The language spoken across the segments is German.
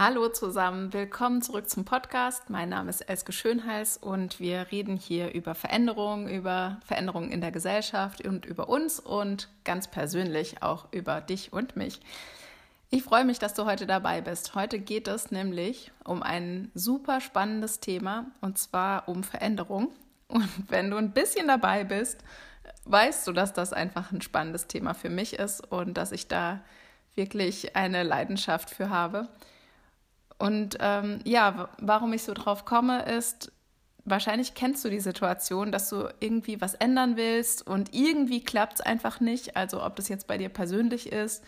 Hallo zusammen, willkommen zurück zum Podcast. Mein Name ist Elske Schönhals und wir reden hier über Veränderungen, über Veränderungen in der Gesellschaft und über uns und ganz persönlich auch über dich und mich. Ich freue mich, dass du heute dabei bist. Heute geht es nämlich um ein super spannendes Thema und zwar um Veränderung. Und wenn du ein bisschen dabei bist, weißt du, dass das einfach ein spannendes Thema für mich ist und dass ich da wirklich eine Leidenschaft für habe. Und ähm, ja, warum ich so drauf komme, ist, wahrscheinlich kennst du die Situation, dass du irgendwie was ändern willst und irgendwie klappt es einfach nicht. Also ob das jetzt bei dir persönlich ist,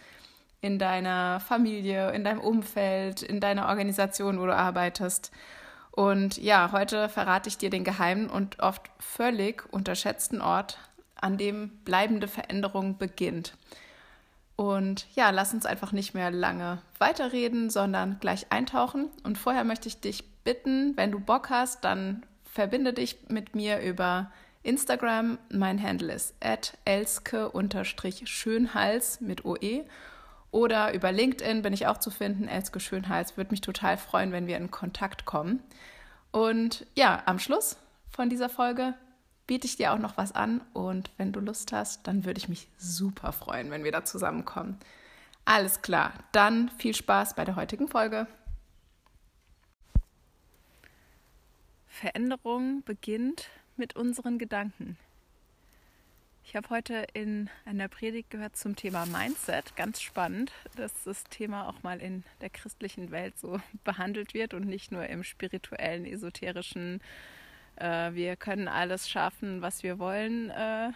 in deiner Familie, in deinem Umfeld, in deiner Organisation, wo du arbeitest. Und ja, heute verrate ich dir den geheimen und oft völlig unterschätzten Ort, an dem bleibende Veränderung beginnt. Und ja, lass uns einfach nicht mehr lange weiterreden, sondern gleich eintauchen. Und vorher möchte ich dich bitten, wenn du Bock hast, dann verbinde dich mit mir über Instagram. Mein Handle ist elske-schönhals mit OE. Oder über LinkedIn bin ich auch zu finden, Elske Schönhals. Würde mich total freuen, wenn wir in Kontakt kommen. Und ja, am Schluss von dieser Folge biete ich dir auch noch was an und wenn du Lust hast, dann würde ich mich super freuen, wenn wir da zusammenkommen. Alles klar, dann viel Spaß bei der heutigen Folge. Veränderung beginnt mit unseren Gedanken. Ich habe heute in einer Predigt gehört zum Thema Mindset. Ganz spannend, dass das Thema auch mal in der christlichen Welt so behandelt wird und nicht nur im spirituellen, esoterischen äh, wir können alles schaffen, was wir wollen, äh,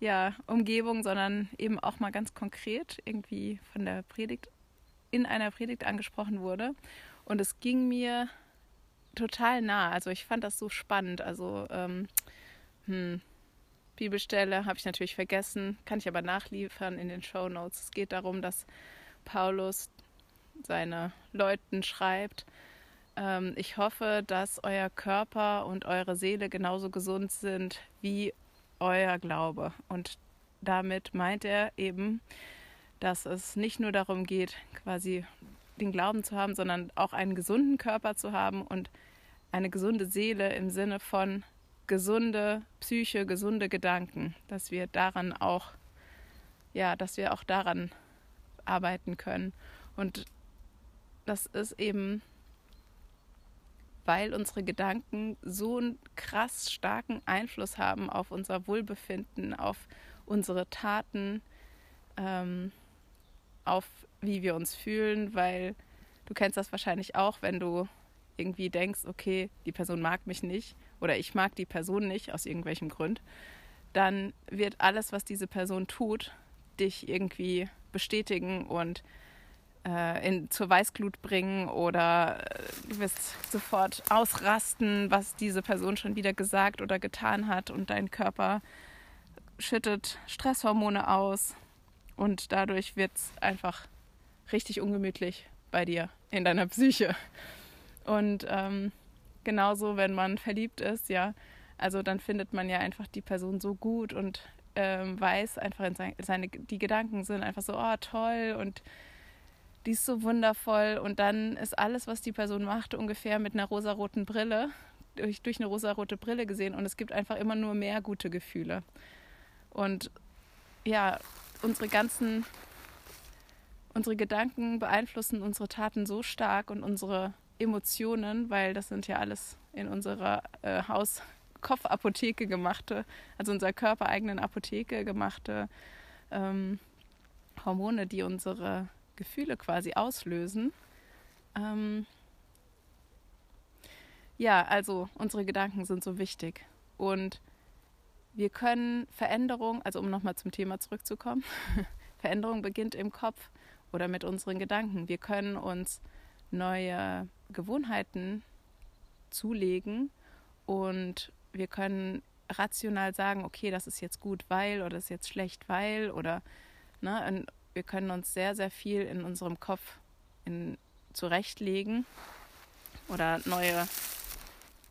ja, Umgebung, sondern eben auch mal ganz konkret irgendwie von der Predigt, in einer Predigt angesprochen wurde. Und es ging mir total nah. Also ich fand das so spannend. Also ähm, hm, Bibelstelle habe ich natürlich vergessen, kann ich aber nachliefern in den Show Notes. Es geht darum, dass Paulus seine Leuten schreibt, ähm, ich hoffe, dass euer Körper und eure Seele genauso gesund sind wie euer Glaube. Und damit meint er eben, dass es nicht nur darum geht, quasi den Glauben zu haben, sondern auch einen gesunden Körper zu haben und eine gesunde Seele im Sinne von gesunde Psyche, gesunde Gedanken, dass wir daran auch, ja, dass wir auch daran arbeiten können. Und das ist eben weil unsere Gedanken so einen krass starken Einfluss haben auf unser Wohlbefinden, auf unsere Taten, ähm, auf wie wir uns fühlen, weil du kennst das wahrscheinlich auch, wenn du irgendwie denkst, okay, die Person mag mich nicht oder ich mag die Person nicht aus irgendwelchem Grund, dann wird alles, was diese Person tut, dich irgendwie bestätigen und äh, in, zur Weißglut bringen oder äh, du wirst sofort ausrasten, was diese Person schon wieder gesagt oder getan hat und dein Körper schüttet Stresshormone aus und dadurch wird es einfach richtig ungemütlich bei dir in deiner Psyche. Und ähm, genauso, wenn man verliebt ist, ja, also dann findet man ja einfach die Person so gut und ähm, weiß einfach, in seine, seine, die Gedanken sind einfach so, oh toll und die ist so wundervoll und dann ist alles, was die Person macht, ungefähr mit einer rosaroten Brille, durch, durch eine rosarote Brille gesehen und es gibt einfach immer nur mehr gute Gefühle. Und ja, unsere ganzen, unsere Gedanken beeinflussen unsere Taten so stark und unsere Emotionen, weil das sind ja alles in unserer äh, Hauskopfapotheke gemachte, also unserer körpereigenen Apotheke gemachte ähm, Hormone, die unsere Gefühle quasi auslösen. Ähm ja, also unsere Gedanken sind so wichtig. Und wir können Veränderung, also um nochmal zum Thema zurückzukommen, Veränderung beginnt im Kopf oder mit unseren Gedanken. Wir können uns neue Gewohnheiten zulegen und wir können rational sagen, okay, das ist jetzt gut, weil oder das ist jetzt schlecht, weil oder ne, wir können uns sehr, sehr viel in unserem Kopf in, zurechtlegen oder neue,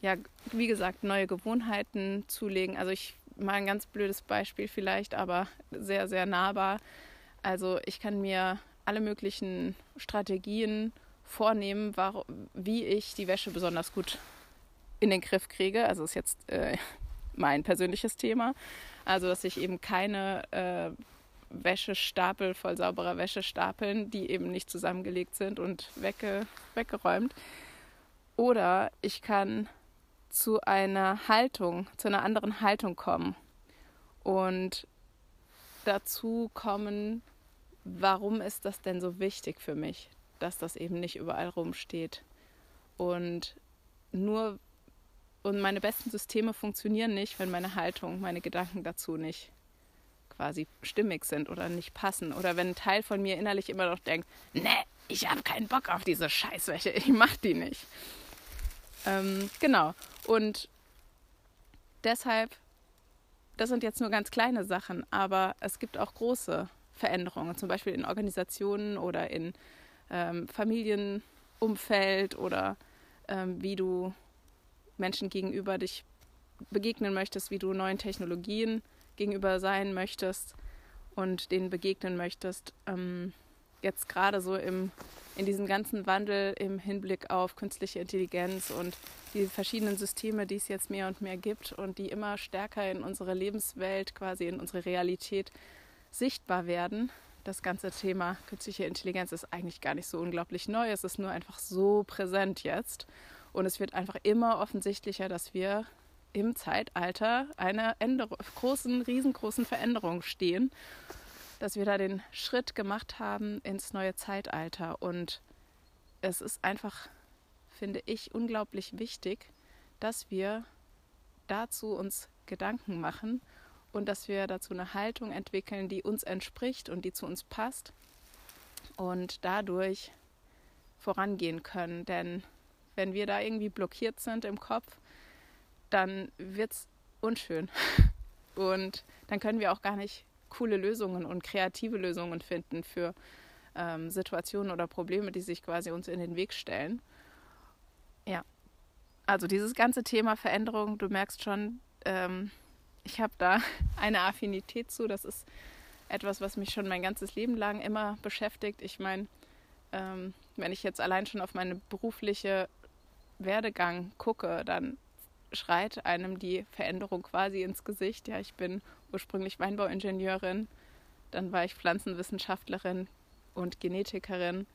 ja, wie gesagt, neue Gewohnheiten zulegen. Also ich mal ein ganz blödes Beispiel vielleicht, aber sehr, sehr nahbar. Also ich kann mir alle möglichen Strategien vornehmen, wie ich die Wäsche besonders gut in den Griff kriege. Also ist jetzt äh, mein persönliches Thema. Also dass ich eben keine äh, Wäschestapel voll sauberer Wäsche stapeln, die eben nicht zusammengelegt sind und wegge weggeräumt. Oder ich kann zu einer Haltung, zu einer anderen Haltung kommen und dazu kommen, warum ist das denn so wichtig für mich, dass das eben nicht überall rumsteht. Und nur und meine besten Systeme funktionieren nicht, wenn meine Haltung, meine Gedanken dazu nicht quasi stimmig sind oder nicht passen. Oder wenn ein Teil von mir innerlich immer noch denkt, ne, ich habe keinen Bock auf diese Scheißwäsche, ich mach die nicht. Ähm, genau. Und deshalb, das sind jetzt nur ganz kleine Sachen, aber es gibt auch große Veränderungen, zum Beispiel in Organisationen oder in ähm, Familienumfeld oder ähm, wie du Menschen gegenüber dich begegnen möchtest, wie du neuen Technologien gegenüber sein möchtest und denen begegnen möchtest. Ähm, jetzt gerade so im, in diesem ganzen Wandel im Hinblick auf künstliche Intelligenz und die verschiedenen Systeme, die es jetzt mehr und mehr gibt und die immer stärker in unsere Lebenswelt, quasi in unsere Realität sichtbar werden. Das ganze Thema künstliche Intelligenz ist eigentlich gar nicht so unglaublich neu. Es ist nur einfach so präsent jetzt. Und es wird einfach immer offensichtlicher, dass wir im Zeitalter einer Änderung, großen, riesengroßen Veränderung stehen, dass wir da den Schritt gemacht haben ins neue Zeitalter. Und es ist einfach, finde ich, unglaublich wichtig, dass wir dazu uns Gedanken machen und dass wir dazu eine Haltung entwickeln, die uns entspricht und die zu uns passt und dadurch vorangehen können. Denn wenn wir da irgendwie blockiert sind im Kopf, dann wird es unschön. Und dann können wir auch gar nicht coole Lösungen und kreative Lösungen finden für ähm, Situationen oder Probleme, die sich quasi uns in den Weg stellen. Ja, also dieses ganze Thema Veränderung, du merkst schon, ähm, ich habe da eine Affinität zu. Das ist etwas, was mich schon mein ganzes Leben lang immer beschäftigt. Ich meine, ähm, wenn ich jetzt allein schon auf meine berufliche Werdegang gucke, dann schreit einem die Veränderung quasi ins Gesicht. Ja, ich bin ursprünglich Weinbauingenieurin, dann war ich Pflanzenwissenschaftlerin und Genetikerin,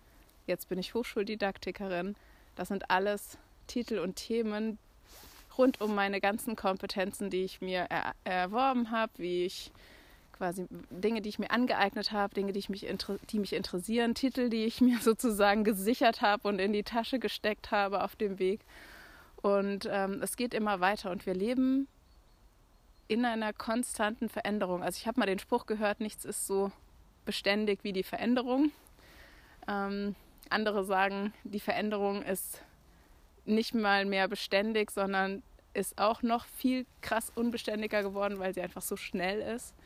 jetzt bin ich Hochschuldidaktikerin. Das sind alles Titel und Themen rund um meine ganzen Kompetenzen, die ich mir er erworben habe, wie ich quasi Dinge, die ich mir angeeignet habe, Dinge, die, ich mich, die mich interessieren, Titel, die ich mir sozusagen gesichert habe und in die Tasche gesteckt habe auf dem Weg. Und ähm, es geht immer weiter und wir leben in einer konstanten Veränderung. Also ich habe mal den Spruch gehört, nichts ist so beständig wie die Veränderung. Ähm, andere sagen, die Veränderung ist nicht mal mehr beständig, sondern ist auch noch viel krass unbeständiger geworden, weil sie einfach so schnell ist.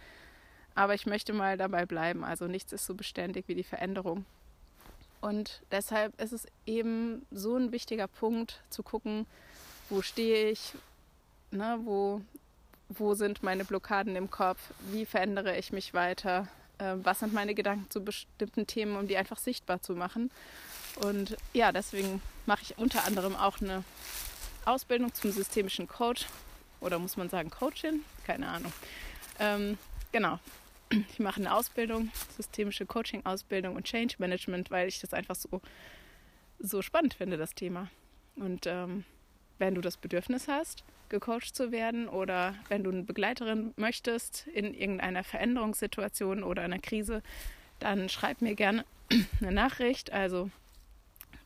Aber ich möchte mal dabei bleiben. Also nichts ist so beständig wie die Veränderung. Und deshalb ist es eben so ein wichtiger Punkt zu gucken, wo stehe ich, ne, wo, wo sind meine Blockaden im Kopf, wie verändere ich mich weiter, äh, was sind meine Gedanken zu bestimmten Themen, um die einfach sichtbar zu machen. Und ja, deswegen mache ich unter anderem auch eine Ausbildung zum systemischen Coach oder muss man sagen Coachin? Keine Ahnung. Ähm, genau, ich mache eine Ausbildung, systemische Coaching-Ausbildung und Change Management, weil ich das einfach so, so spannend finde, das Thema. Und ähm, wenn du das Bedürfnis hast, gecoacht zu werden oder wenn du eine Begleiterin möchtest in irgendeiner Veränderungssituation oder einer Krise, dann schreib mir gerne eine Nachricht. Also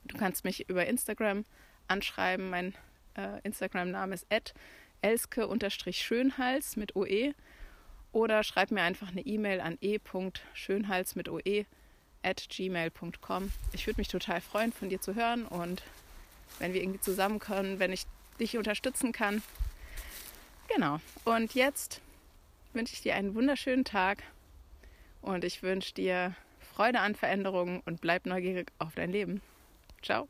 du kannst mich über Instagram anschreiben. Mein äh, Instagram-Name ist elske-schönhals mit OE oder schreib mir einfach eine E-Mail an e.schönhals mit oe at gmail.com. Ich würde mich total freuen, von dir zu hören und wenn wir irgendwie zusammenkommen, wenn ich dich unterstützen kann. Genau. Und jetzt wünsche ich dir einen wunderschönen Tag und ich wünsche dir Freude an Veränderungen und bleib neugierig auf dein Leben. Ciao.